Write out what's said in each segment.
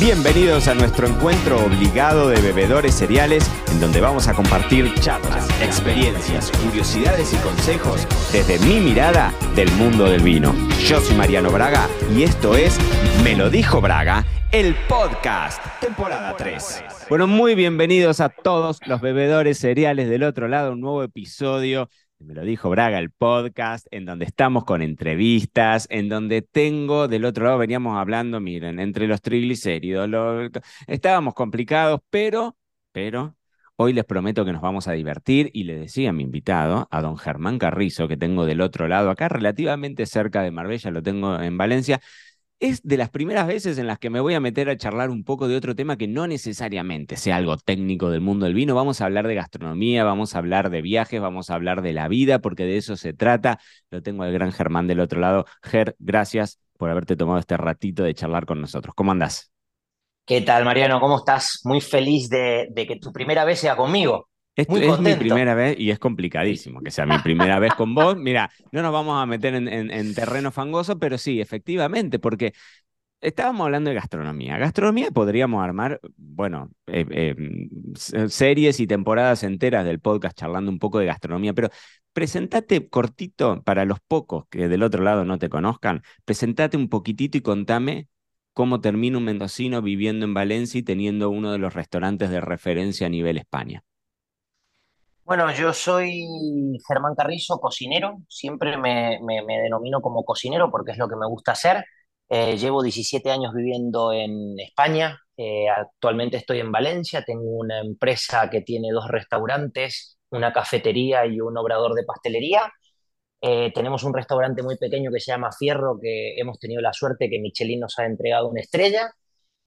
Bienvenidos a nuestro encuentro obligado de bebedores cereales, en donde vamos a compartir charlas, experiencias, curiosidades y consejos desde mi mirada del mundo del vino. Yo soy Mariano Braga y esto es Me lo dijo Braga, el podcast, temporada 3. Bueno, muy bienvenidos a todos los bebedores cereales del otro lado, un nuevo episodio me lo dijo Braga, el podcast, en donde estamos con entrevistas, en donde tengo, del otro lado veníamos hablando, miren, entre los triglicéridos, estábamos complicados, pero, pero, hoy les prometo que nos vamos a divertir y le decía a mi invitado, a don Germán Carrizo, que tengo del otro lado, acá relativamente cerca de Marbella, lo tengo en Valencia, es de las primeras veces en las que me voy a meter a charlar un poco de otro tema que no necesariamente sea algo técnico del mundo del vino. Vamos a hablar de gastronomía, vamos a hablar de viajes, vamos a hablar de la vida, porque de eso se trata. Lo tengo al gran Germán del otro lado. Ger, gracias por haberte tomado este ratito de charlar con nosotros. ¿Cómo andás? ¿Qué tal, Mariano? ¿Cómo estás? Muy feliz de, de que tu primera vez sea conmigo. Esto es mi primera vez y es complicadísimo que sea mi primera vez con vos. Mira, no nos vamos a meter en, terreno fangoso, pero sí, efectivamente, porque estábamos hablando de gastronomía. Gastronomía podríamos armar, bueno, eh, eh, series y temporadas enteras del podcast charlando un poco de gastronomía, pero presentate cortito para los pocos que del otro lado no te conozcan, presentate un poquitito y contame cómo termina un mendocino viviendo en Valencia y teniendo uno de los restaurantes de referencia a nivel España. Bueno, yo soy Germán Carrizo, cocinero. Siempre me, denomino como cocinero porque es lo que me gusta hacer. Eh, llevo 17 años viviendo en España. Eh, actualmente estoy en Valencia. Tengo una empresa que tiene dos restaurantes, una cafetería y un obrador de pastelería. Eh, tenemos un restaurante muy pequeño que se llama Fierro, que hemos tenido la suerte que Michelin nos ha entregado una estrella.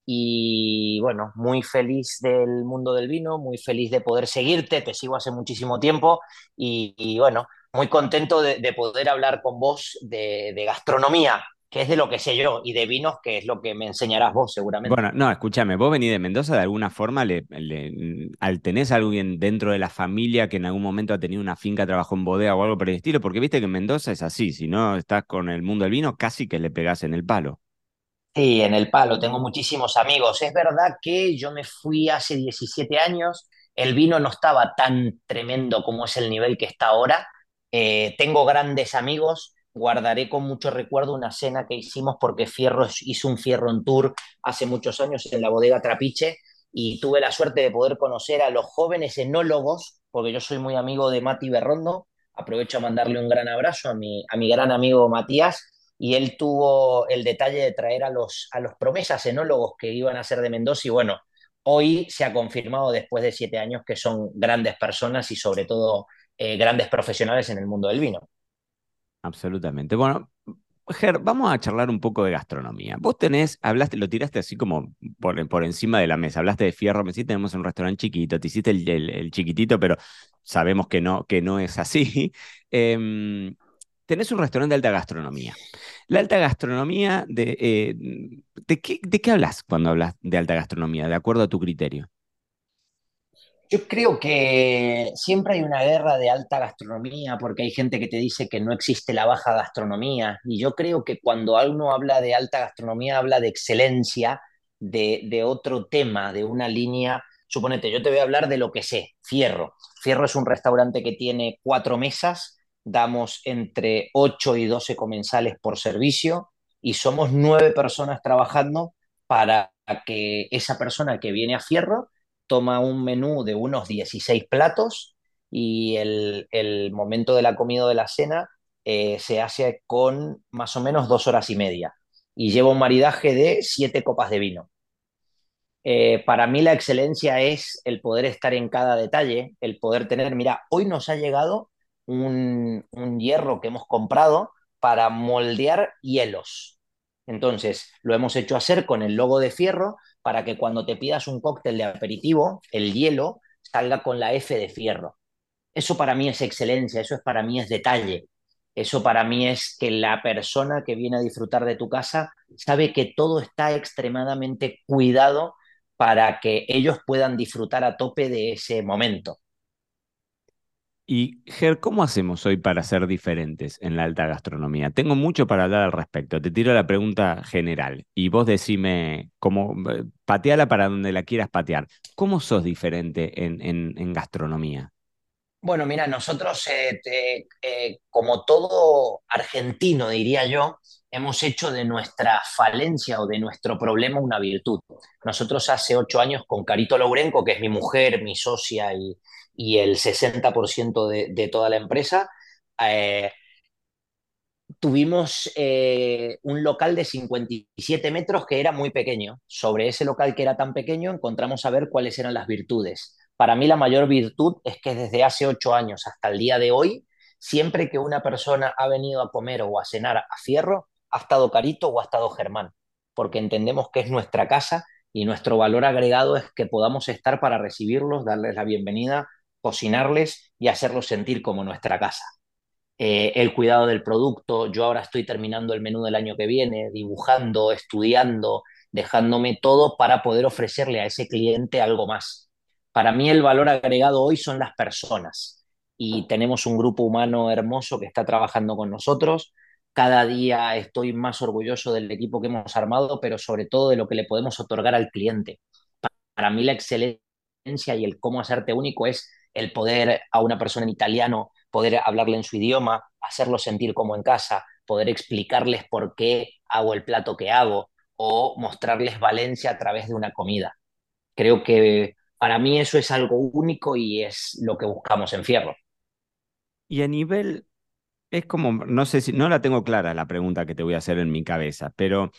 Y bueno, muy feliz del mundo del vino, muy feliz de poder seguirte, te sigo hace muchísimo tiempo y, bueno, muy contento de, poder hablar con vos de, gastronomía, que es de lo que sé yo, y de vinos, que es lo que me enseñarás vos seguramente. Bueno, no, escúchame, vos venís de Mendoza, de alguna forma, le, al tenés a alguien dentro de la familia que en algún momento ha tenido una finca, trabajó en bodega o algo por el estilo, porque viste que en Mendoza es así, si no estás con el mundo del vino, casi que le pegás en el palo. Sí, en el palo, tengo muchísimos amigos. Es verdad que yo me fui hace 17 años, el vino no estaba tan tremendo como es el nivel que está ahora. Eh, tengo grandes amigos, guardaré con mucho recuerdo una cena que hicimos porque Fierro hizo un Fierro en Tour hace muchos años en la bodega Trapiche y tuve la suerte de poder conocer a los jóvenes enólogos, porque yo soy muy amigo de Mati Berrondo. Aprovecho a mandarle un gran abrazo a mi, a mi gran amigo Matías, y él tuvo el detalle de traer a los, a los promesas enólogos que iban a ser de Mendoza y bueno, hoy se ha confirmado después de siete años que son grandes personas y sobre todo eh, grandes profesionales en el mundo del vino. Absolutamente. Bueno, Ger, vamos a charlar un poco de gastronomía. Vos tenés, hablaste, lo tiraste así como por, por encima de la mesa, hablaste de fierro, me decís, tenemos un restaurante chiquito, te hiciste el, chiquitito, pero sabemos que no, que no es así. Em, tenés un restaurante de alta gastronomía. La alta gastronomía, de, eh, ¿de, qué, ¿de qué hablas cuando hablas de alta gastronomía, de acuerdo a tu criterio? Yo creo que siempre hay una guerra de alta gastronomía porque hay gente que te dice que no existe la baja gastronomía y yo creo que cuando uno habla de alta gastronomía habla de excelencia, de, de otro tema, de una línea. Suponete, yo te voy a hablar de lo que sé, Fierro. Fierro es un restaurante que tiene cuatro mesas, damos entre 8 y 12 comensales por servicio y somos nueve personas trabajando para que esa persona que viene a Fierro toma un menú de unos 16 platos y el, momento de la comida o de la cena eh, se hace con más o menos dos horas y media y lleva un maridaje de siete copas de vino. Eh, para mí la excelencia es el poder estar en cada detalle, el poder tener, mira, hoy nos ha llegado un, hierro que hemos comprado para moldear hielos. Entonces, lo hemos hecho hacer con el logo de fierro para que cuando te pidas un cóctel de aperitivo, el hielo salga con la F de fierro. Eso para mí es excelencia, eso es para mí es detalle. Eso para mí es que la persona que viene a disfrutar de tu casa sabe que todo está extremadamente cuidado para que ellos puedan disfrutar a tope de ese momento. Y Ger, ¿cómo hacemos hoy para ser diferentes en la alta gastronomía? Tengo mucho para hablar al respecto. Te tiro la pregunta general y vos decime cómo, eh, pateala para donde la quieras patear. ¿Cómo sos diferente en, en, gastronomía? Bueno, mira, nosotros, eh, eh, como todo argentino, diría yo, hemos hecho de nuestra falencia o de nuestro problema una virtud. Nosotros hace ocho años con Carito Lourenco, que es mi mujer, mi socia y, el 60% de, de, toda la empresa, eh, tuvimos un local de 57 metros que era muy pequeño. Sobre ese local que era tan pequeño encontramos a ver cuáles eran las virtudes. Para mí la mayor virtud es que desde hace ocho años hasta el día de hoy, siempre que una persona ha venido a comer o a cenar a Fierro, ha estado Carito o ha estado Germán, porque entendemos que es nuestra casa y nuestro valor agregado es que podamos estar para recibirlos, darles la bienvenida, cocinarles y hacerlos sentir como nuestra casa. Eh, el cuidado del producto, yo ahora estoy terminando el menú del año que viene, dibujando, estudiando, dejándome todo para poder ofrecerle a ese cliente algo más. Para mí el valor agregado hoy son las personas y tenemos un grupo humano hermoso que está trabajando con nosotros. Cada día estoy más orgulloso del equipo que hemos armado, pero sobre todo de lo que le podemos otorgar al cliente. Para mí la excelencia y el cómo hacerte único es el poder a una persona en italiano, poder hablarle en su idioma, hacerlo sentir como en casa, poder explicarles por qué hago el plato que hago o mostrarles Valencia a través de una comida. Creo que para mí eso es algo único y es lo que buscamos en Fierro. Y a nivel, es como, no sé si, no la tengo clara la pregunta que te voy a hacer en mi cabeza, pero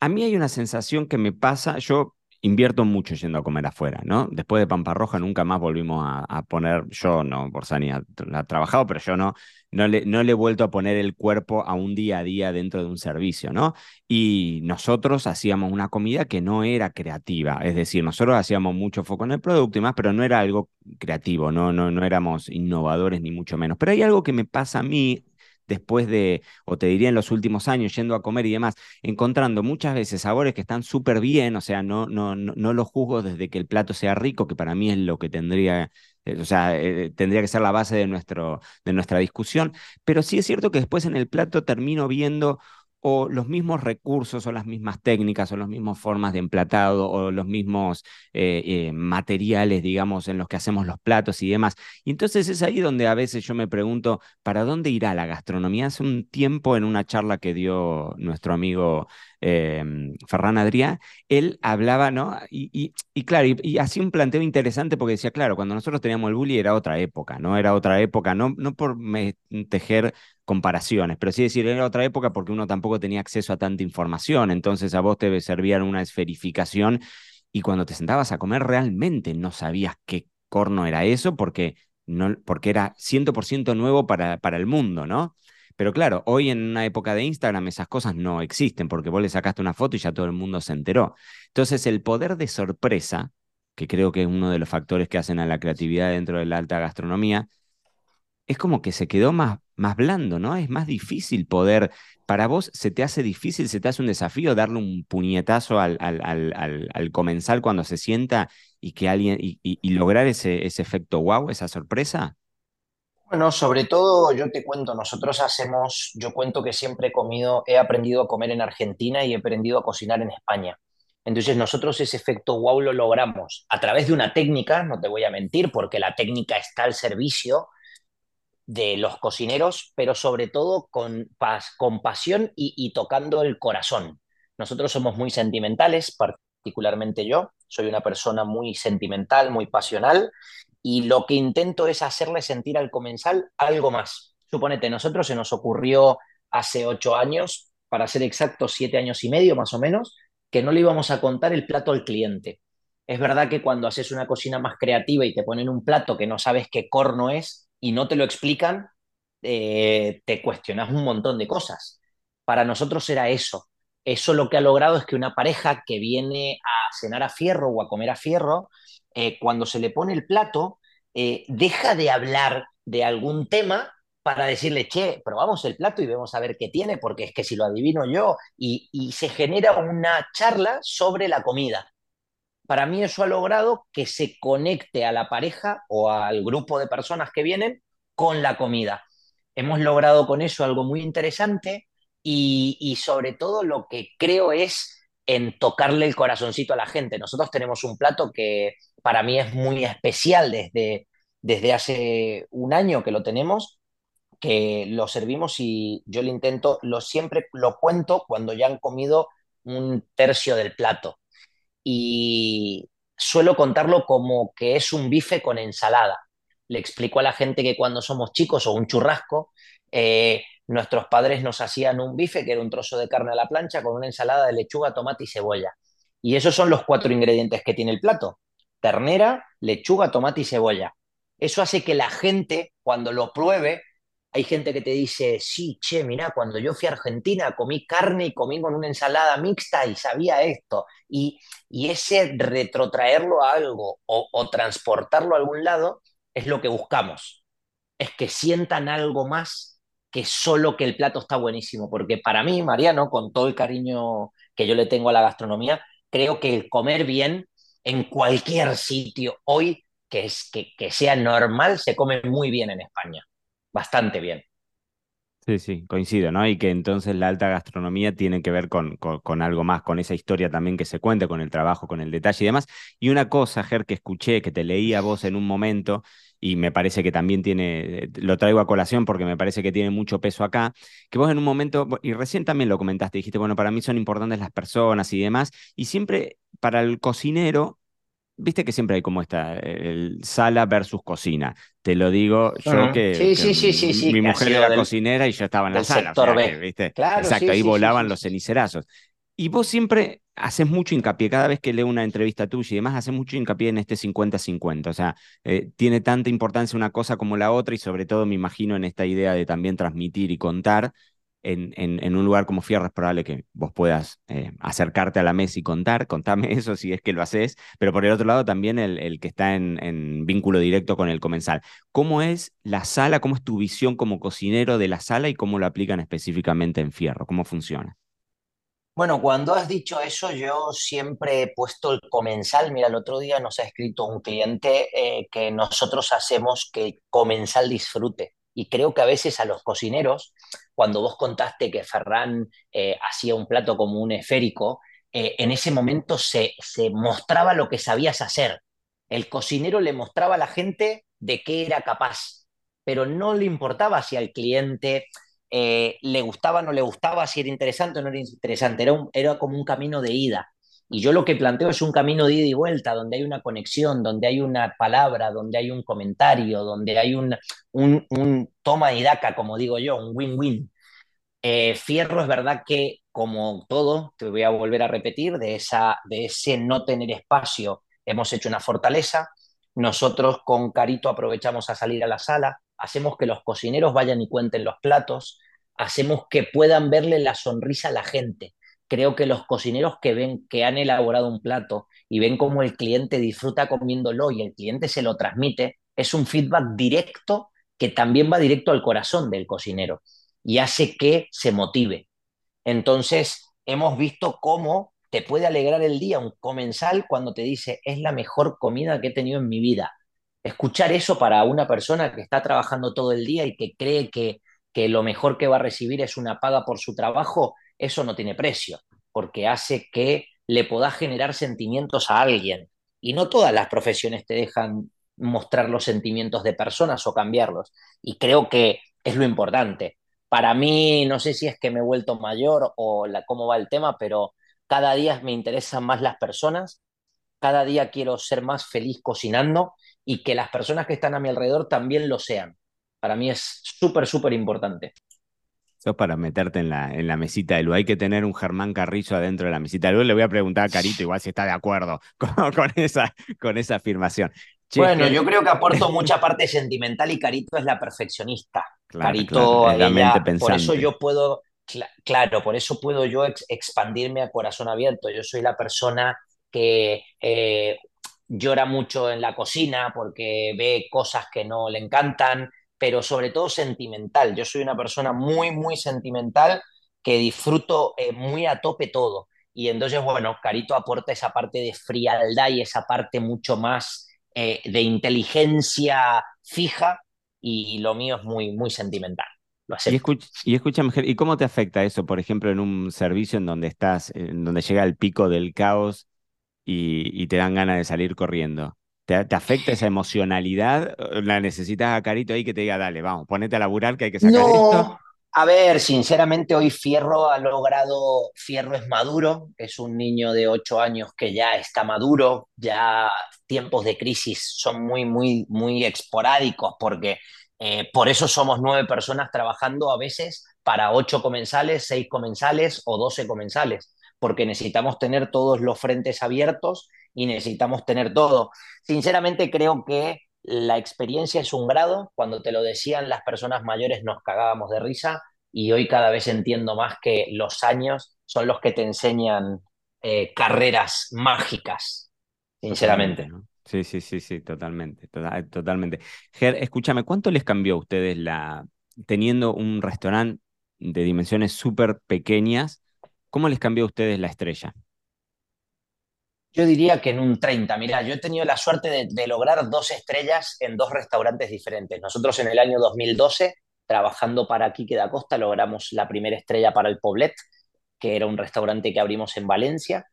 a mí hay una sensación que me pasa, yo invierto mucho yendo a comer afuera, ¿no? Después de Pampa Roja nunca más volvimos a, poner, yo no, por Sani la ha trabajado, pero yo no, no le, no le he vuelto a poner el cuerpo a un día a día dentro de un servicio, ¿no? Y nosotros hacíamos una comida que no era creativa, es decir, nosotros hacíamos mucho foco en el producto y más, pero no era algo creativo, no, no, no éramos innovadores ni mucho menos. Pero hay algo que me pasa a mí después de, o te diría en los últimos años, yendo a comer y demás, encontrando muchas veces sabores que están súper bien, o sea, no, no, no, los juzgo desde que el plato sea rico, que para mí es lo que tendría eh, o sea, eh, tendría que ser la base de, nuestro, de nuestra discusión, pero sí es cierto que después en el plato termino viendo o los mismos recursos o las mismas técnicas o las mismas formas de emplatado o los mismos eh, eh, materiales, digamos, en los que hacemos los platos y demás. Y entonces es ahí donde a veces yo me pregunto, ¿para dónde irá la gastronomía? Hace un tiempo en una charla que dio nuestro amigo eh, Ferran Adrià, él hablaba, ¿no? Y, y, claro, y, hacía un planteo interesante porque decía, claro, cuando nosotros teníamos el bully era otra época, ¿no? Era otra época, no, no por tejer comparaciones, pero sí decir, era otra época porque uno tampoco tenía acceso a tanta información, entonces a vos te servían una esferificación y cuando te sentabas a comer realmente no sabías qué corno era eso porque, no, porque era 100% nuevo para, para el mundo, ¿no? Pero claro, hoy en una época de Instagram esas cosas no existen porque vos le sacaste una foto y ya todo el mundo se enteró. Entonces el poder de sorpresa, que creo que es uno de los factores que hacen a la creatividad dentro de la alta gastronomía, es como que se quedó más, más blando, ¿no? Es más difícil poder, para vos se te hace difícil, se te hace un desafío darle un puñetazo al, al, comensal cuando se sienta y que alguien, y, lograr ese, ese efecto wow, esa sorpresa. Bueno, sobre todo yo te cuento, nosotros hacemos, yo cuento que siempre he comido, he aprendido a comer en Argentina y he aprendido a cocinar en España. Entonces nosotros ese efecto wow lo logramos a través de una técnica, no te voy a mentir, porque la técnica está al servicio de los cocineros, pero sobre todo con, con pasión y, tocando el corazón. Nosotros somos muy sentimentales, particularmente yo, soy una persona muy sentimental, muy pasional, y lo que intento es hacerle sentir al comensal algo más. Suponete, nosotros se nos ocurrió hace ocho años, para ser exacto, siete años y medio más o menos, que no le íbamos a contar el plato al cliente. Es verdad que cuando haces una cocina más creativa y te ponen un plato que no sabes qué corno es, y no te lo explican, eh, te cuestionas un montón de cosas. Para nosotros era eso. Eso lo que ha logrado es que una pareja que viene a cenar a fierro o a comer a fierro, eh, cuando se le pone el plato, eh, deja de hablar de algún tema para decirle, che, probamos el plato y vemos a ver qué tiene, porque es que si lo adivino yo, y, y se genera una charla sobre la comida para mí eso ha logrado que se conecte a la pareja o al grupo de personas que vienen con la comida. Hemos logrado con eso algo muy interesante y, y sobre todo lo que creo es en tocarle el corazoncito a la gente. Nosotros tenemos un plato que para mí es muy especial desde, desde hace un año que lo tenemos, que lo servimos y yo lo intento, lo siempre lo cuento cuando ya han comido un tercio del plato. Y suelo contarlo como que es un bife con ensalada. Le explico a la gente que cuando somos chicos o un churrasco, eh, nuestros padres nos hacían un bife, que era un trozo de carne a la plancha, con una ensalada de lechuga, tomate y cebolla. Y esos son los cuatro ingredientes que tiene el plato. Ternera, lechuga, tomate y cebolla. Eso hace que la gente, cuando lo pruebe, hay gente que te dice, sí, che, mira, cuando yo fui a Argentina comí carne y comí con una ensalada mixta y sabía esto. Y, ese retrotraerlo a algo o, o transportarlo a algún lado es lo que buscamos. Es que sientan algo más que solo que el plato está buenísimo. Porque para mí, Mariano, con todo el cariño que yo le tengo a la gastronomía, creo que el comer bien en cualquier sitio hoy que, es, que, que sea normal se come muy bien en España, bastante bien. Sí, sí, coincido, ¿no? Y que entonces la alta gastronomía tiene que ver con, con, algo más, con esa historia también que se cuenta, con el trabajo, con el detalle y demás. Y una cosa, Ger, que escuché, que te leí a vos en un momento, y me parece que también tiene, lo traigo a colación porque me parece que tiene mucho peso acá, que vos en un momento, y recién también lo comentaste, dijiste, bueno, para mí son importantes las personas y demás, y siempre para el cocinero Viste que siempre hay como esta, el sala versus cocina. Te lo digo yo que, sí, sí, sí, sí, mi mujer era cocinera y yo estaba en la sala. ¿viste? Exacto, ahí volaban los cenicerazos. Y vos siempre haces mucho hincapié, cada vez que leo una entrevista tuya y demás, haces mucho hincapié en este 50-50. O sea, eh, tiene tanta importancia una cosa como la otra y sobre todo me imagino en esta idea de también transmitir y contar en, un lugar como Fierro es probable que vos puedas eh, acercarte a la mesa y contar, contame eso si es que lo haces, pero por el otro lado también el, que está en, en, vínculo directo con el comensal. ¿Cómo es la sala, cómo es tu visión como cocinero de la sala y cómo lo aplican específicamente en Fierro? ¿Cómo funciona? Bueno, cuando has dicho eso, yo siempre he puesto el comensal. Mira, el otro día nos ha escrito un cliente eh, que nosotros hacemos que el comensal disfrute. Y creo que a veces a los cocineros, cuando vos contaste que Ferran eh, hacía un plato como un esférico, eh, en ese momento se, mostraba lo que sabías hacer. El cocinero le mostraba a la gente de qué era capaz, pero no le importaba si al cliente eh, le gustaba, no le gustaba, si era interesante o no era interesante, era, era como un camino de ida. Y yo lo que planteo es un camino de ida y vuelta, donde hay una conexión, donde hay una palabra, donde hay un comentario, donde hay un, un, toma y daca, como digo yo, un win-win. Eh, Fierro es verdad que, como todo, te voy a volver a repetir, de, esa, de ese no tener espacio hemos hecho una fortaleza. Nosotros con Carito aprovechamos a salir a la sala, hacemos que los cocineros vayan y cuenten los platos, hacemos que puedan verle la sonrisa a la gente creo que los cocineros que ven que han elaborado un plato y ven cómo el cliente disfruta comiéndolo y el cliente se lo transmite, es un feedback directo que también va directo al corazón del cocinero y hace que se motive. Entonces, hemos visto cómo te puede alegrar el día un comensal cuando te dice, es la mejor comida que he tenido en mi vida. Escuchar eso para una persona que está trabajando todo el día y que cree que, que lo mejor que va a recibir es una paga por su trabajo, eso no tiene precio, porque hace que le pueda generar sentimientos a alguien. Y no todas las profesiones te dejan mostrar los sentimientos de personas o cambiarlos. Y creo que es lo importante. Para mí, no sé si es que me he vuelto mayor o cómo va el tema, pero cada día me interesan más las personas, cada día quiero ser más feliz cocinando y que las personas que están a mi alrededor también lo sean. Para mí es súper, súper importante. Eso para meterte en la, en la mesita de luz. Hay que tener un Germán Carrizo adentro de la mesita de luz. Le voy a preguntar a Carito igual si está de acuerdo con, esa, con esa afirmación. Bueno, yo creo que aporto mucha parte sentimental y Carito es la perfeccionista. Carito, por eso yo puedo, claro, por eso puedo yo expandirme a corazón abierto. Yo soy la persona que eh, llora mucho en la cocina porque ve cosas que no le encantan, pero sobre todo sentimental. Yo soy una persona muy, muy sentimental que disfruto eh, muy a tope todo. Y entonces, bueno, Carito aporta esa parte de frialdad y esa parte mucho más eh, de inteligencia fija y lo mío es muy, muy sentimental. Lo y, escucha, y escúchame, ¿y cómo te afecta eso, por ejemplo, en un servicio en donde estás, en donde llega el pico del caos y, te dan ganas de salir corriendo? ¿Te, afecta esa emocionalidad? ¿La necesitas a Carito ahí que te diga, dale, vamos, ponete a laburar que hay que sacar esto? A ver, sinceramente hoy Fierro ha logrado, Fierro es maduro, es un niño de ocho años que ya está maduro, ya tiempos de crisis son muy, muy, muy esporádicos porque eh, por eso somos nueve personas trabajando a veces para ocho comensales, seis comensales o doce comensales, porque necesitamos tener todos los frentes abiertos y necesitamos tener todo. Sinceramente creo que la experiencia es un grado, cuando te lo decían las personas mayores nos cagábamos de risa y hoy cada vez entiendo más que los años son los que te enseñan eh, carreras mágicas, sinceramente. Sí, sí, sí, sí, totalmente, totalmente. Ger, escúchame, ¿cuánto les cambió a ustedes la, teniendo un restaurante de dimensiones súper pequeñas, cómo les cambió a ustedes la estrella? Yo diría que en un 30. Mira, yo he tenido la suerte de, lograr dos estrellas en dos restaurantes diferentes. Nosotros en el año 2012, trabajando para Quique da Costa, logramos la primera estrella para el Poblet, que era un restaurante que abrimos en Valencia.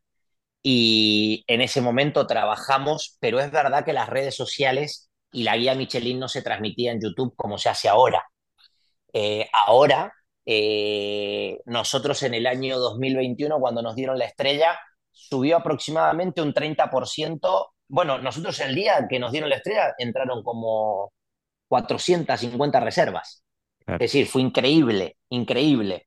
Y en ese momento trabajamos, pero es verdad que las redes sociales y la guía Michelin no se transmitía en YouTube como se hace ahora. Eh, ahora, eh, nosotros en el año 2021, cuando nos dieron la estrella, subió aproximadamente un 30%. Bueno, nosotros el día que nos dieron la estrella entraron como 450 reservas. Es decir, fue increíble, increíble.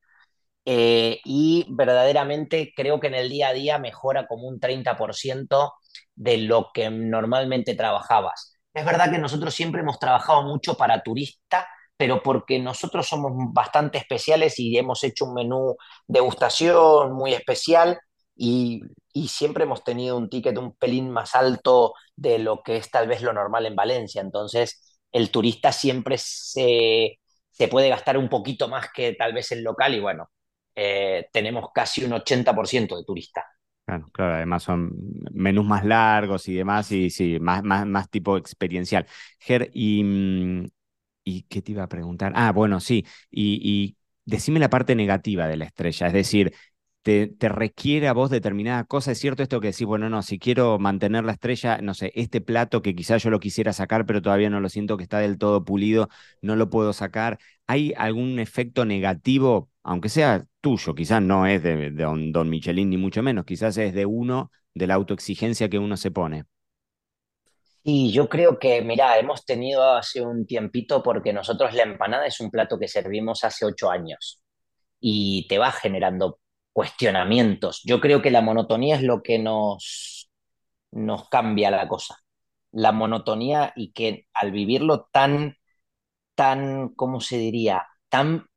Eh, y verdaderamente creo que en el día a día mejora como un 30% de lo que normalmente trabajabas. Es verdad que nosotros siempre hemos trabajado mucho para turista, pero porque nosotros somos bastante especiales y hemos hecho un menú degustación muy especial y, siempre hemos tenido un ticket un pelín más alto de lo que es tal vez lo normal en Valencia. Entonces, el turista siempre se, se puede gastar un poquito más que tal vez el local y bueno, eh, tenemos casi un 80% de turista. Claro, claro, además son menús más largos y demás, y sí, más, más, más tipo experiencial. Ger, y, mm, y ¿qué te iba a preguntar? Ah, bueno, sí, y, y decime la parte negativa de la estrella, es decir, te, requiere a vos determinada cosa. Es cierto esto que decís, bueno, no, si quiero mantener la estrella, no sé, este plato que quizás yo lo quisiera sacar, pero todavía no lo siento que está del todo pulido, no lo puedo sacar. ¿Hay algún efecto negativo, aunque sea tuyo, quizás no es de, don, don Michelin ni mucho menos, quizás es de uno, de la autoexigencia que uno se pone? Y yo creo que, mira, hemos tenido hace un tiempito porque nosotros la empanada es un plato que servimos hace ocho años y te va generando cuestionamientos. Yo creo que la monotonía es lo que nos, nos cambia la cosa. La monotonía y que al vivirlo tan, tan, ¿cómo se diría? Tan,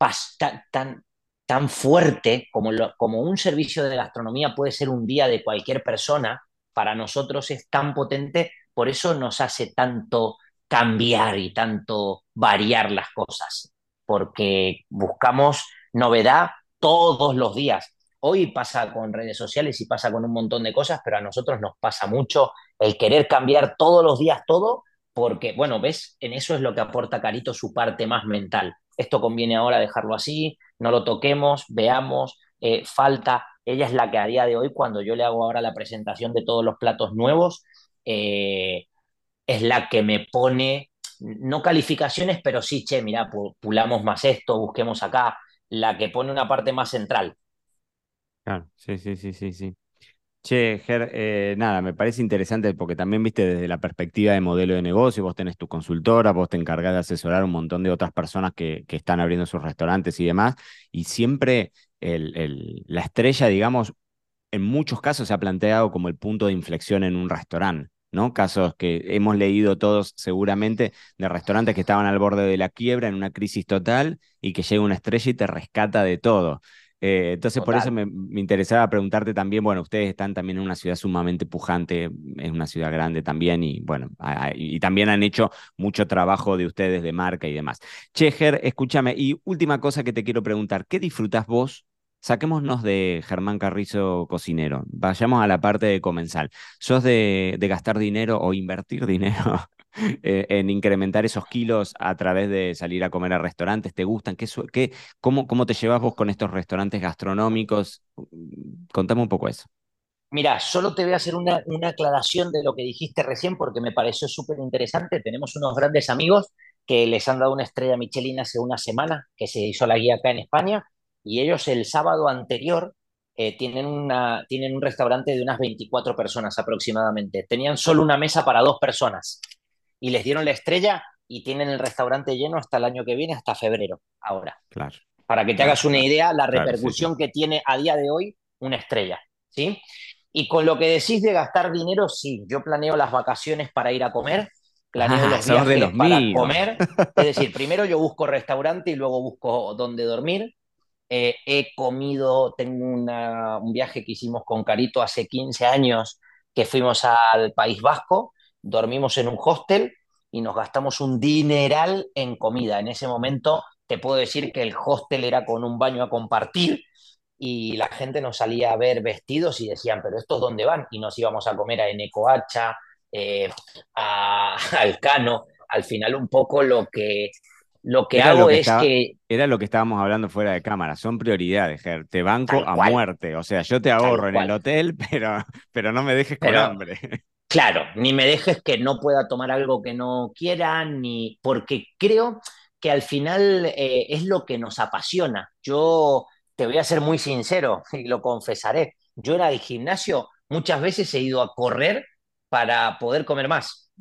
tan, tan fuerte como, como un servicio de gastronomía puede ser un día de cualquier persona, para nosotros es tan potente, por eso nos hace tanto cambiar y tanto variar las cosas, porque buscamos novedad todos los días. Hoy pasa con redes sociales y pasa con un montón de cosas, pero a nosotros nos pasa mucho el querer cambiar todos los días todo, porque, bueno, ves, en eso es lo que aporta Carito su parte más mental. Esto conviene ahora dejarlo así, no lo toquemos, veamos, eh, falta. Ella es la que a día de hoy, cuando yo le hago ahora la presentación de todos los platos nuevos, eh, es la que me pone, no calificaciones, pero sí, che, mira, pulamos más esto, busquemos acá, la que pone una parte más central. Claro, sí, sí, sí, sí, sí. Che, Ger, eh, nada, me parece interesante porque también viste desde la perspectiva de modelo de negocio, vos tenés tu consultora, vos te encargás de asesorar un montón de otras personas que, están abriendo sus restaurantes y demás, y siempre la estrella, digamos, en muchos casos se ha planteado como el punto de inflexión en un restaurante. ¿no? Casos que hemos leído todos seguramente de restaurantes que estaban al borde de la quiebra, en una crisis total, y que llega una estrella y te rescata de todo. Eh, entonces, por eso me, interesaba preguntarte también, bueno, ustedes están también en una ciudad sumamente pujante, es una ciudad grande también, y bueno, y también han hecho mucho trabajo de ustedes de marca y demás. Cheger, escúchame, y última cosa que te quiero preguntar, ¿qué disfrutas vos? Saquémonos de Germán Carrizo cocinero, vayamos a la parte de comensal. ¿Sos de, de gastar dinero o invertir dinero en incrementar esos kilos a través de salir a comer a restaurantes? ¿Te gustan? ¿Qué, qué, cómo, ¿Cómo te llevas vos con estos restaurantes gastronómicos? Contame un poco eso. Mira, solo te voy a hacer una, una aclaración de lo que dijiste recién porque me pareció súper interesante. Tenemos unos grandes amigos que les han dado una estrella Michelin hace una semana, que se hizo la guía acá en España, y ellos el sábado anterior eh, tienen, una, tienen un restaurante de unas 24 personas aproximadamente. Tenían solo una mesa para dos personas y les dieron la estrella y tienen el restaurante lleno hasta el año que viene, hasta febrero, ahora. Claro. Para que te hagas una idea, la repercusión que tiene a día de hoy una estrella, ¿sí? Y con lo que decís de gastar dinero, sí, yo planeo las vacaciones para ir a comer, planeo los viajes para comer. Es decir, primero yo busco restaurante y luego busco dónde dormir. Eh, he comido, tengo un viaje que hicimos con Carito hace 15 años, que fuimos al País Vasco, dormimos en un hostel y nos gastamos un dineral en comida. En ese momento te puedo decir que el hostel era con un baño a compartir y la gente nos salía a ver vestidos y decían, pero ¿estos dónde van? Y nos íbamos a comer a Enecoacha, eh, a Alcano. Al final un poco lo que lo que hago es que. Era lo que estábamos hablando fuera de cámara. Son prioridades, Ger. Te banco a muerte. O sea, yo te ahorro en el hotel, pero, pero no me dejes con hambre. Claro, ni me dejes que no pueda tomar algo que no quiera, ni. Porque creo que al final eh, es lo que nos apasiona. Yo te voy a ser muy sincero y lo confesaré. Yo era del gimnasio, muchas veces he ido a correr para poder comer más.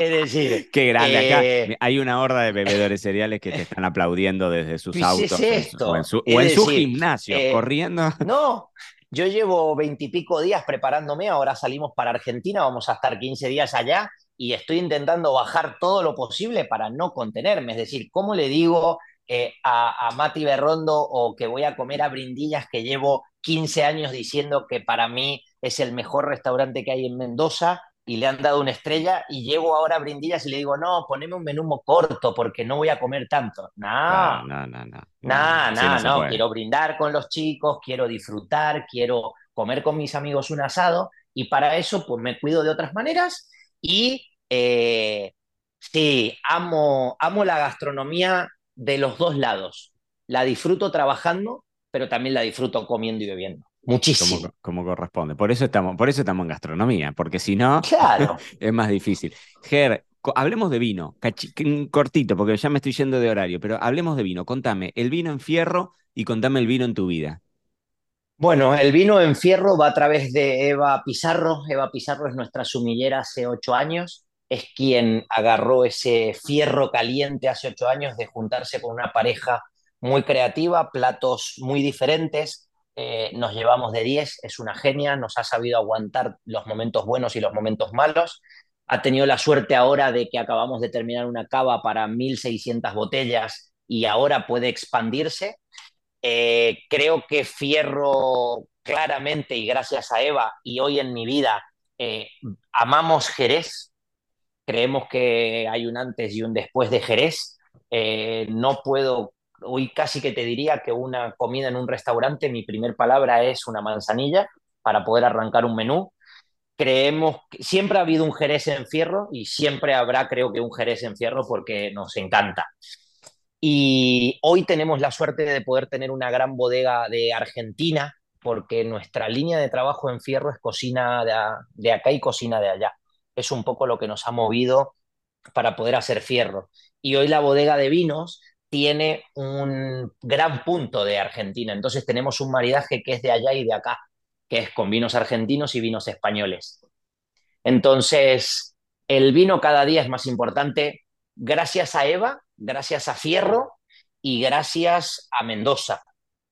es decir, qué grande. Acá eh, hay una horda de bebedores cereales que te están aplaudiendo desde sus autos o en su, gimnasio, eh, corriendo. No, yo llevo veintipico días preparándome, ahora salimos para Argentina, vamos a estar 15 días allá y estoy intentando bajar todo lo posible para no contenerme. Es decir, ¿cómo le digo eh, a, a Mati Berrondo o que voy a comer a Brindillas que llevo 15 años diciendo que para mí es el mejor restaurante que hay en Mendoza y le han dado una estrella y llego ahora a Brindillas y le digo, no, poneme un menú corto porque no voy a comer tanto. No, no, no, no. No, no, no, quiero brindar con los chicos, quiero disfrutar, quiero comer con mis amigos un asado y para eso pues me cuido de otras maneras y eh, sí, amo, amo la gastronomía de los dos lados. La disfruto trabajando, pero también la disfruto comiendo y bebiendo. Muchísimo. Como, corresponde. Por eso, estamos, por eso estamos en gastronomía, porque si no, claro. es más difícil. Ger, hablemos de vino, cortito, porque ya me estoy yendo de horario, pero hablemos de vino. Contame, el vino en fierro y contame el vino en tu vida. Bueno, el vino en fierro va a través de Eva Pizarro. Eva Pizarro es nuestra sumillera hace ocho años. Es quien agarró ese fierro caliente hace ocho años de juntarse con una pareja muy creativa, platos muy diferentes eh, nos llevamos de 10, es una genia, nos ha sabido aguantar los momentos buenos y los momentos malos. Ha tenido la suerte ahora de que acabamos de terminar una cava para 1.600 botellas y ahora puede expandirse. Eh, creo que Fierro claramente y gracias a Eva y hoy en mi vida eh, amamos Jerez. Creemos que hay un antes y un después de Jerez. no puedo hoy casi que te diría que una comida en un restaurante, mi primer palabra es una manzanilla para poder arrancar un menú. Creemos que siempre ha habido un Jerez en fierro y siempre habrá, creo que, un Jerez en fierro porque nos encanta. Y hoy tenemos la suerte de poder tener una gran bodega de Argentina, porque nuestra línea de trabajo en fierro es cocina de, de acá y cocina de allá. Es un poco lo que nos ha movido para poder hacer fierro. Y hoy la bodega de vinos tiene un gran punto de Argentina. Entonces tenemos un maridaje que es de allá y de acá, que es con vinos argentinos y vinos españoles. Entonces, el vino cada día es más importante gracias a Eva, gracias a Fierro y gracias a Mendoza.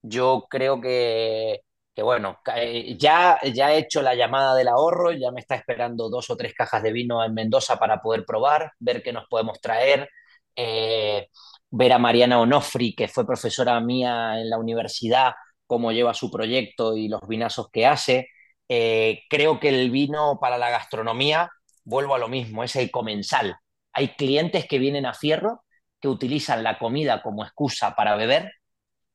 Yo creo que, bueno, eh, ya, ya he hecho la llamada del ahorro, ya me está esperando dos o tres cajas de vino en Mendoza para poder probar, ver qué nos podemos traer. Eh, ver a Mariana Onofri, que fue profesora mía en la universidad, cómo lleva su proyecto y los vinazos que hace. Eh, creo que el vino para la gastronomía, vuelvo a lo mismo, es el comensal. Hay clientes que vienen a Fierro que utilizan la comida como excusa para beber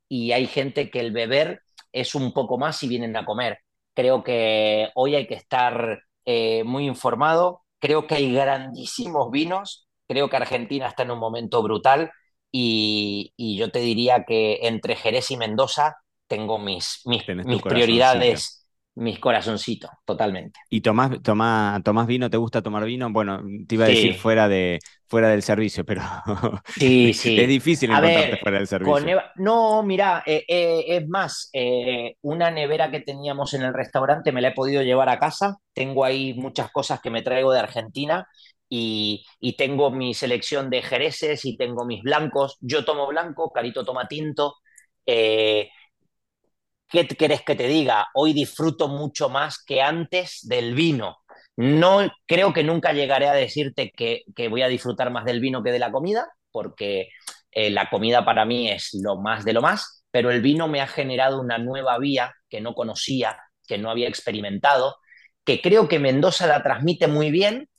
y hay gente que el beber es un poco más si vienen a comer. Creo que hoy hay que estar eh, muy informado. creo que hay grandísimos vinos, creo que Argentina está en un momento brutal y, y yo te diría que entre Jerez y Mendoza tengo mis, mis, mis prioridades mis corazoncitos, totalmente. ¿Y tomás, tomás, tomás vino? ¿Te gusta tomar vino? Bueno, te iba a decir fuera, de, fuera del servicio, pero sí, sí. es difícil encontrarte fuera del servicio. No, mira, eh, eh, es más, eh, una nevera que teníamos en el restaurante me la he podido llevar a casa. Tengo ahí muchas cosas que me traigo de Argentina y, tengo mi selección de jereces y tengo mis blancos. Yo tomo blanco, Carito toma tinto. Eh, ¿qué querés que te diga? Hoy disfruto mucho más que antes del vino. No creo que nunca llegaré a decirte que, voy a disfrutar más del vino que de la comida, porque eh, la comida para mí es lo más de lo más, pero el vino me ha generado una nueva vía que no conocía, que no había experimentado, que creo que Mendoza la transmite muy bien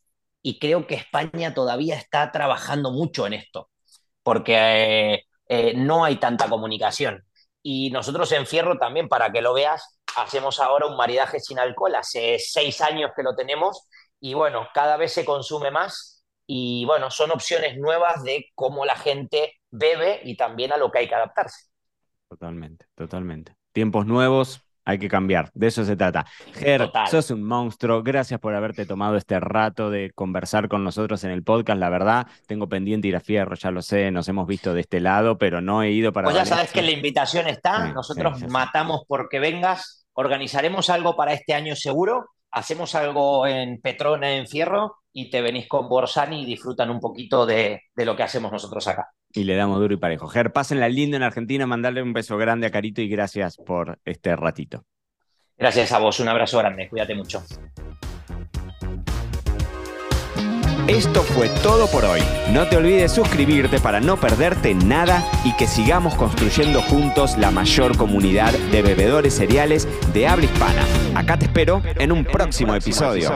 y creo que España todavía está trabajando mucho en esto, porque eh, eh, no hay tanta comunicación. Y nosotros en Fierro también, para que lo veas, hacemos ahora un maridaje sin alcohol. Hace seis años que lo tenemos y bueno, cada vez se consume más y bueno, son opciones nuevas de cómo la gente bebe y también a lo que hay que adaptarse. Totalmente, totalmente. Tiempos nuevos, hay que cambiar. De eso se trata. Ger, sos un monstruo. Gracias por haberte tomado este rato de conversar con nosotros en el podcast. La verdad, tengo pendiente ir a Fierro, ya lo sé, nos hemos visto de este lado, pero no he ido para. Pues ya sabes que la invitación está. nosotros matamos porque vengas. Organizaremos algo para este año seguro. Hacemos algo en Petrona, en Fierro, y te venís con Borsani y disfrutan un poquito de, de lo que hacemos nosotros acá. Y le damos duro y parejo. Ger, la linda en Argentina, mandarle un beso grande a Carito y gracias por este ratito. Gracias a vos, un abrazo grande, cuídate mucho. Esto fue todo por hoy. No te olvides suscribirte para no perderte nada y que sigamos construyendo juntos la mayor comunidad de bebedores cereales de habla hispana. Acá te espero en un próximo episodio.